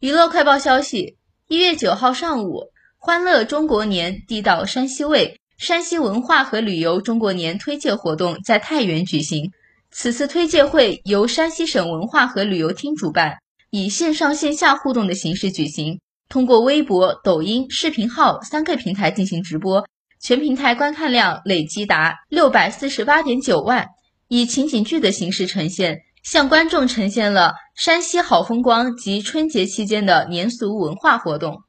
娱乐快报消息：一月九号上午，欢乐中国年地道山西味山西文化和旅游中国年推介活动在太原举行。此次推介会由山西省文化和旅游厅主办，以线上线下互动的形式举行，通过微博、抖音、视频号三个平台进行直播，全平台观看量累计达六百四十八点九万，以情景剧的形式呈现。向观众呈现了山西好风光及春节期间的年俗文化活动。